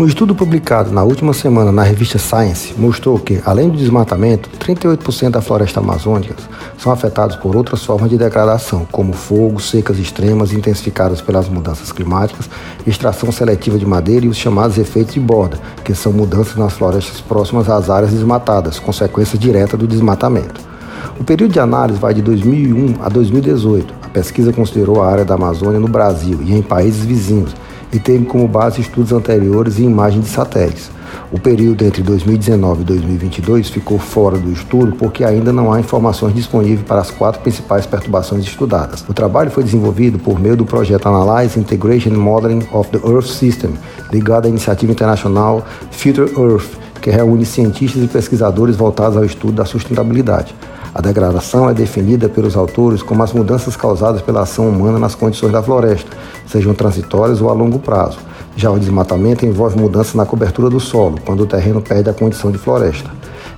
Um estudo publicado na última semana na revista Science mostrou que, além do desmatamento, 38% da floresta amazônica são afetados por outras formas de degradação, como fogo, secas extremas intensificadas pelas mudanças climáticas, extração seletiva de madeira e os chamados efeitos de borda, que são mudanças nas florestas próximas às áreas desmatadas, consequência direta do desmatamento. O período de análise vai de 2001 a 2018. A pesquisa considerou a área da Amazônia no Brasil e em países vizinhos e teve como base estudos anteriores e imagens de satélites. O período entre 2019 e 2022 ficou fora do estudo porque ainda não há informações disponíveis para as quatro principais perturbações estudadas. O trabalho foi desenvolvido por meio do projeto Analyze Integration Modeling of the Earth System, ligado à iniciativa internacional Future Earth, que reúne cientistas e pesquisadores voltados ao estudo da sustentabilidade. A degradação é definida pelos autores como as mudanças causadas pela ação humana nas condições da floresta, sejam transitórias ou a longo prazo. Já o desmatamento envolve mudanças na cobertura do solo, quando o terreno perde a condição de floresta.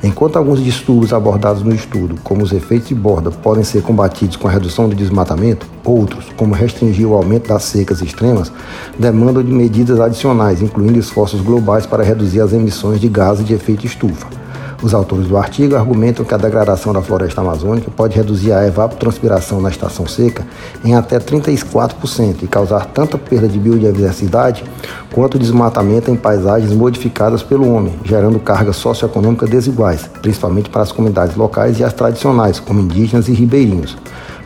Enquanto alguns distúrbios abordados no estudo, como os efeitos de borda, podem ser combatidos com a redução do desmatamento, outros, como restringir o aumento das secas extremas, demandam de medidas adicionais, incluindo esforços globais para reduzir as emissões de gases de efeito estufa. Os autores do artigo argumentam que a degradação da floresta amazônica pode reduzir a evapotranspiração na estação seca em até 34% e causar tanta perda de biodiversidade quanto desmatamento em paisagens modificadas pelo homem, gerando cargas socioeconômicas desiguais, principalmente para as comunidades locais e as tradicionais, como indígenas e ribeirinhos.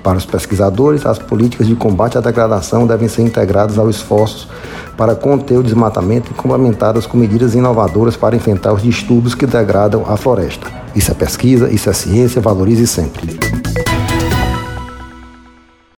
Para os pesquisadores, as políticas de combate à degradação devem ser integradas aos esforços para conter o desmatamento e complementadas com medidas inovadoras para enfrentar os distúrbios que degradam a floresta. Isso é pesquisa, isso é ciência, valorize sempre.